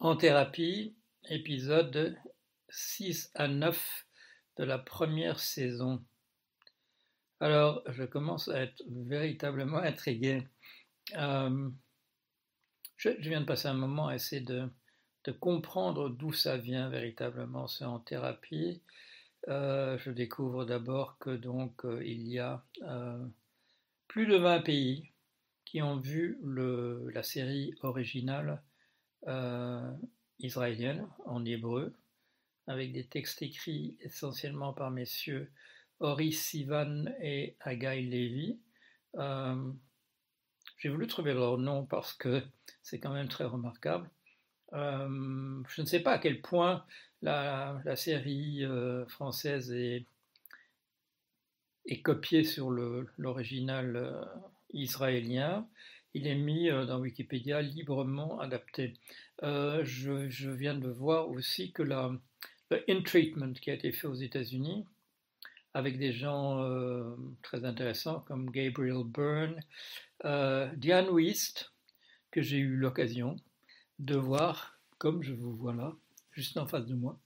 En thérapie, épisode 6 à 9 de la première saison. Alors, je commence à être véritablement intrigué. Euh, je, viens de passer un moment à essayer de, comprendre d'où ça vient véritablement. C'est en thérapie. Euh, je découvre d'abord que donc euh, il y a plus de 20 pays qui ont vu la série originale euh, israélienne en hébreu, avec des textes écrits essentiellement par messieurs Ori Sivan et Agai Levi. Euh, j'ai voulu trouver leur nom parce que c'est quand même très remarquable. Euh, je ne sais pas à quel point la, série française est, est, copiée sur l'original israélien il est mis euh, dans Wikipédia librement adapté. Euh, je, viens de voir aussi que la, le In Treatment qui a été fait aux États-Unis, avec des gens euh, très intéressants comme Gabriel Byrne, Diane Wist, que j'ai eu l'occasion de voir, comme je vous vois là, juste en face de moi,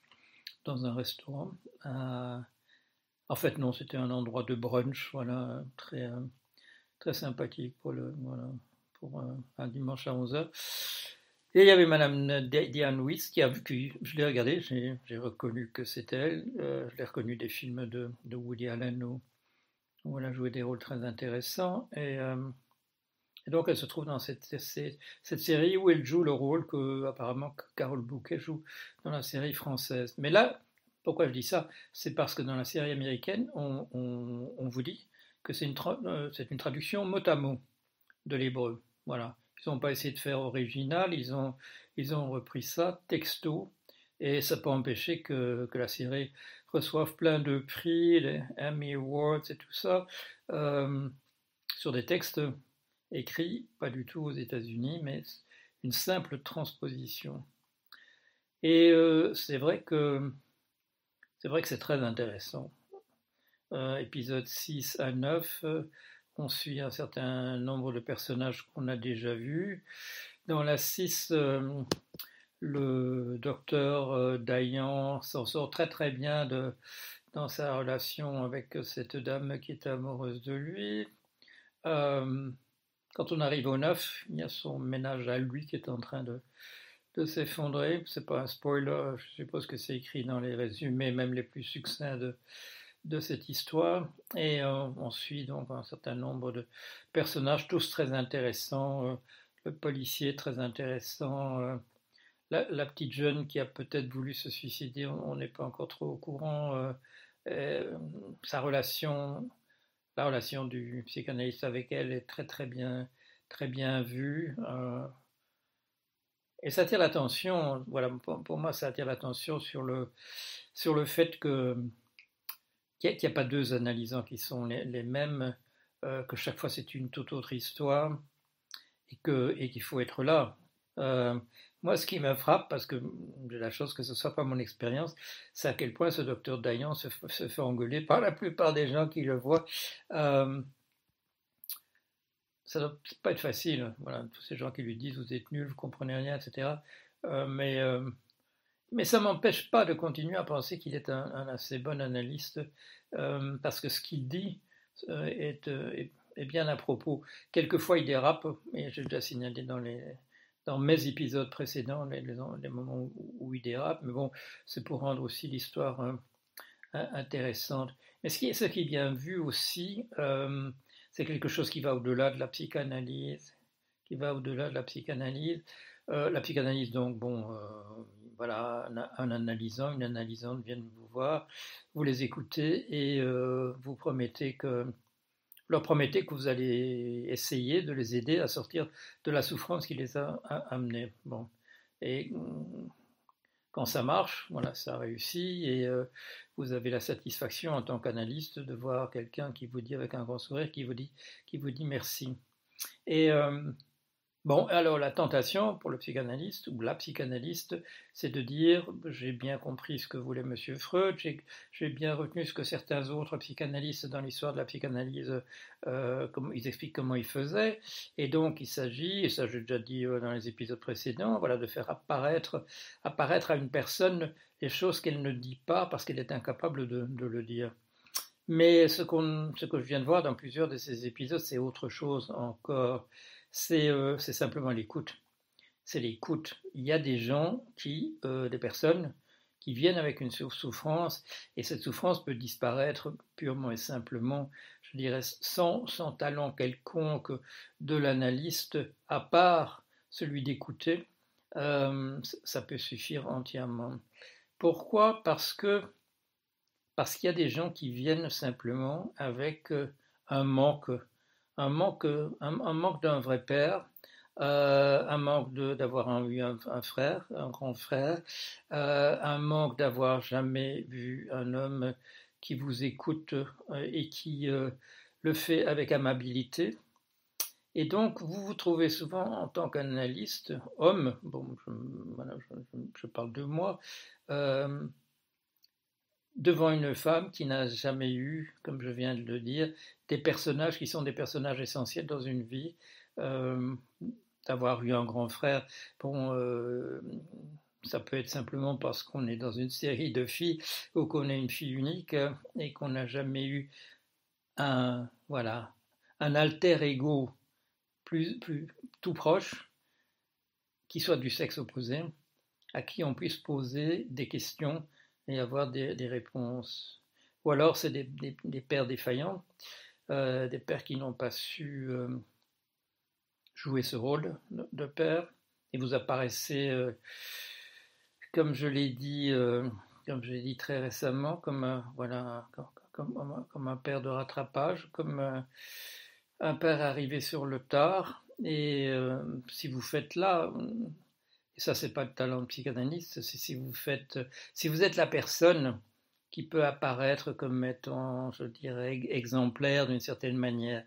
dans un restaurant. en fait, non, c'était un endroit de brunch, voilà, très, très sympathique pour le, voilà, un, dimanche à 11h. Et il y avait Madame Diane Weiss qui a vu je l'ai regardé, j'ai reconnu que c'était elle. Euh, je l'ai reconnu des films de, Woody Allen où, où, elle a joué des rôles très intéressants. Et, euh, donc elle se trouve dans cette, série où elle joue le rôle que apparemment Carole Bouquet joue dans la série française. Mais là, pourquoi je dis ça? C'est parce que dans la série américaine, on, vous dit que c'est euh, une traduction mot à mot de l'hébreu. Voilà. Ils n'ont pas essayé de faire original, ils ont, ils repris ça texto, et ça peut empêcher que, que la série reçoive plein de prix, les Emmy Awards et tout ça, euh, sur des textes écrits, pas du tout aux États-Unis, mais une simple transposition. Et euh, c'est vrai que c'est vrai que c'est très intéressant. Euh, épisode 6 à 9, on suit un certain nombre de personnages qu'on a déjà vus. Dans la 6, euh, le docteur euh, Dayan s'en sort très très bien de, dans sa relation avec cette dame qui est amoureuse de lui. Euh, quand on arrive au 9, il y a son ménage à lui qui est en train de, de s'effondrer. C'est pas un spoiler, je suppose que c'est écrit dans les résumés, même les plus succincts de, de cette histoire. Et euh, on suit donc un certain nombre de personnages tous très intéressants euh, le policier très intéressant euh, la, petite jeune qui a peut-être voulu se suicider on n'est pas encore trop au courant sa relation la relation du psychanalyste avec elle est très très bien très bien vue et ça attire l'attention voilà pour, pour, moi ça attire l'attention sur le sur le fait que qu'il n'y a, pas deux analysants qui sont les, mêmes, euh, que chaque fois c'est une toute autre histoire et qu'il faut être là. Euh, moi, ce qui me frappe, parce que j'ai la chance que ce ne soit pas mon expérience, c'est à quel point ce docteur Dayan se, fait engueuler par la plupart des gens qui le voient. Euh, ça ne doit pas être facile. Voilà, tous ces gens qui lui disent vous êtes nul, vous comprenez rien, etc. mais mais ça ne m'empêche pas de continuer à penser qu'il est un, assez bon analyste, euh, parce que ce qu'il dit euh, euh, est, bien à propos. Quelquefois, il dérape, et j'ai déjà signalé dans, mes épisodes précédents les, moments où, il dérape, mais bon, c'est pour rendre aussi l'histoire intéressante. Mais ce qui est bien vu aussi, c'est quelque chose qui va au-delà de la psychanalyse, qui va au-delà de la psychanalyse. La psychanalyse, donc, bon, voilà, un, analysant, une analysante viennent vous voir, vous les écoutez et euh, vous promettez que, leur promettez que vous allez essayer de les aider à sortir de la souffrance qui les a, amenés. Bon. Et quand ça marche, voilà, ça réussit et euh, vous avez la satisfaction en tant qu'analyste de voir quelqu'un qui vous dit avec un grand sourire, qui vous dit, qui vous dit merci. Et euh, Bon, alors la tentation pour le psychanalyste ou la psychanalyste, c'est de dire j'ai bien compris ce que voulait M. Freud, j'ai bien retenu ce que certains autres psychanalystes dans l'histoire de la psychanalyse, euh, ils expliquent comment ils faisaient, et donc il s'agit, et ça j'ai déjà dit euh, dans les épisodes précédents, voilà, de faire apparaître, apparaître à une personne les choses qu'elle ne dit pas parce qu'elle est incapable de, le dire. Mais ce que je viens de voir dans plusieurs de ces épisodes, c'est autre chose encore. Euh, c'est simplement l'écoute. C'est l'écoute. Il y a des gens qui, euh, des personnes qui viennent avec une souffrance, et cette souffrance peut disparaître purement et simplement, je dirais, sans, sans talent quelconque de l'analyste, à part celui d'écouter, euh, ça peut suffire entièrement. Pourquoi? Parce que parce qu'il y a des gens qui viennent simplement avec un manque un manque, un, manque d'un vrai père, euh, un manque d'avoir eu un, frère, un grand frère, euh, un manque d'avoir jamais vu un homme qui vous écoute euh, et qui le fait avec amabilité. Et donc, vous vous trouvez souvent en tant qu'analyste, homme, bon, je, parle de moi, devant une femme qui n'a jamais eu, comme je viens de le dire, des personnages qui sont des personnages essentiels dans une vie. Euh, d'avoir eu un grand frère, bon, euh, ça peut être simplement parce qu'on est dans une série de filles ou qu'on est une fille unique et qu'on n'a jamais eu un, voilà, un alter ego plus tout proche, qui soit du sexe opposé, à qui on puisse poser des questions et avoir des, réponses. Ou alors c'est des, pères défaillants, euh, des pères qui n'ont pas su euh, jouer ce rôle de, père, et vous apparaissez, euh, comme je l'ai dit, comme je l'ai dit très récemment, comme voilà, comme, comme, un père de rattrapage, comme un père arrivé sur le tard. Et si vous faites là, et ça c'est pas le talent de psychanalyste, c'est si vous faites, si vous êtes la personne qui peut apparaître comme étant, je dirais, exemplaire d'une certaine manière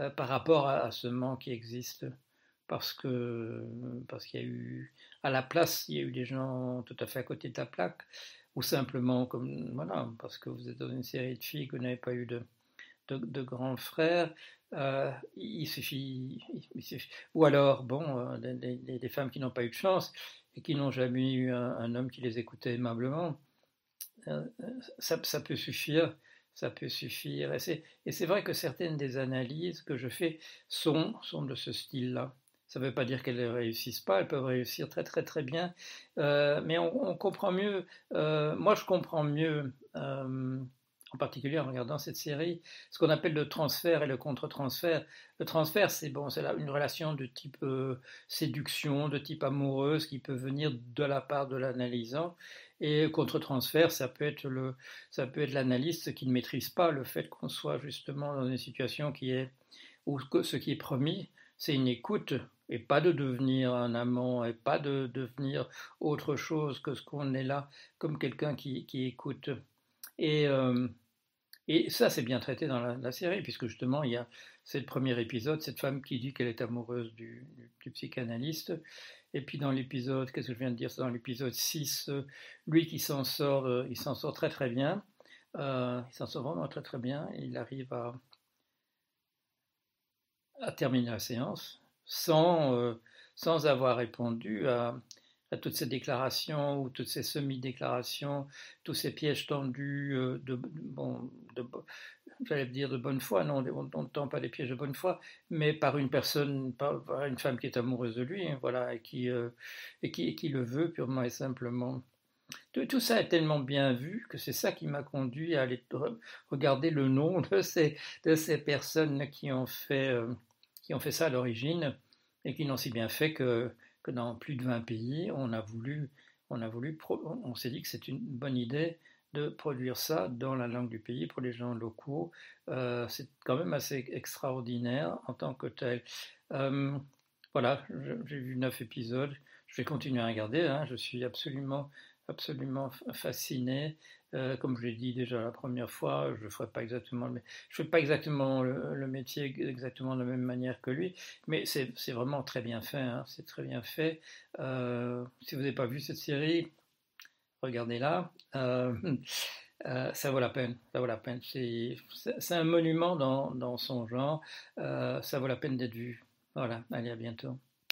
euh, par rapport à, ce manque qui existe, parce que parce qu'il y a eu à la place, il y a eu des gens tout à fait à côté de la plaque, ou simplement comme voilà, parce que vous êtes dans une série de filles que vous n'avez pas eu de, de grands frères, euh, il, suffit, ou alors, bon, euh, des, femmes qui n'ont pas eu de chance et qui n'ont jamais eu un, homme qui les écoutait aimablement, euh, ça, peut suffire, ça peut suffire. Et c'est vrai que certaines des analyses que je fais sont, sont de ce style-là. Ça ne veut pas dire qu'elles ne réussissent pas, elles peuvent réussir très très très bien, mais on, comprend mieux, moi je comprends mieux en particulier en regardant cette série, ce qu'on appelle le transfert et le contre-transfert. Le transfert, c'est bon, c'est une relation de type euh, séduction, de type amoureuse qui peut venir de la part de l'analysant. Et contre-transfert, ça peut être le, ça peut être l'analyste qui ne maîtrise pas le fait qu'on soit justement dans une situation qui est où ce qui est promis, c'est une écoute et pas de devenir un amant et pas de devenir autre chose que ce qu'on est là comme quelqu'un qui, qui écoute. Et, euh, et ça, c'est bien traité dans la, série, puisque justement, il y a, c'est le premier épisode, cette femme qui dit qu'elle est amoureuse du, psychanalyste. Et puis dans l'épisode, qu'est-ce que je viens de dire dans l'épisode 6, euh, lui qui s'en sort, euh, il s'en sort très très bien. il s'en sort vraiment très très bien. Il arrive à, à terminer la séance sans, sans avoir répondu à, à toutes ces déclarations ou toutes ces semi-déclarations, tous ces pièges tendus euh, de, bon, de, j'allais dire de bonne foi, non, on ne tend pas des pièges de bonne foi, mais par une personne, par, une femme qui est amoureuse de lui, hein, voilà, et qui, euh, et qui, le veut purement et simplement. Tout, ça est tellement bien vu que c'est ça qui m'a conduit à aller regarder le nom de ces, de ces personnes qui ont fait, euh, qui ont fait ça à l'origine et qui n'ont si bien fait que dans plus de 20 pays, on a voulu, on a voulu, on s'est dit que c'est une bonne idée de produire ça dans la langue du pays pour les gens locaux. Euh, c'est quand même assez extraordinaire en tant que tel. Euh, voilà, j'ai vu neuf épisodes. Je vais continuer à regarder. Hein. je suis absolument absolument fasciné. Euh, comme je l'ai dit déjà la première fois, je ne fais pas exactement le, métier exactement de la même manière que lui, mais c'est vraiment très bien fait. Hein, c'est très bien fait. Euh, si vous n'avez pas vu cette série, regardez-la. Euh, ça vaut la peine. Ça vaut la peine. C'est un monument dans, dans son genre. ça vaut la peine d'être vu. Voilà. Allez, à bientôt.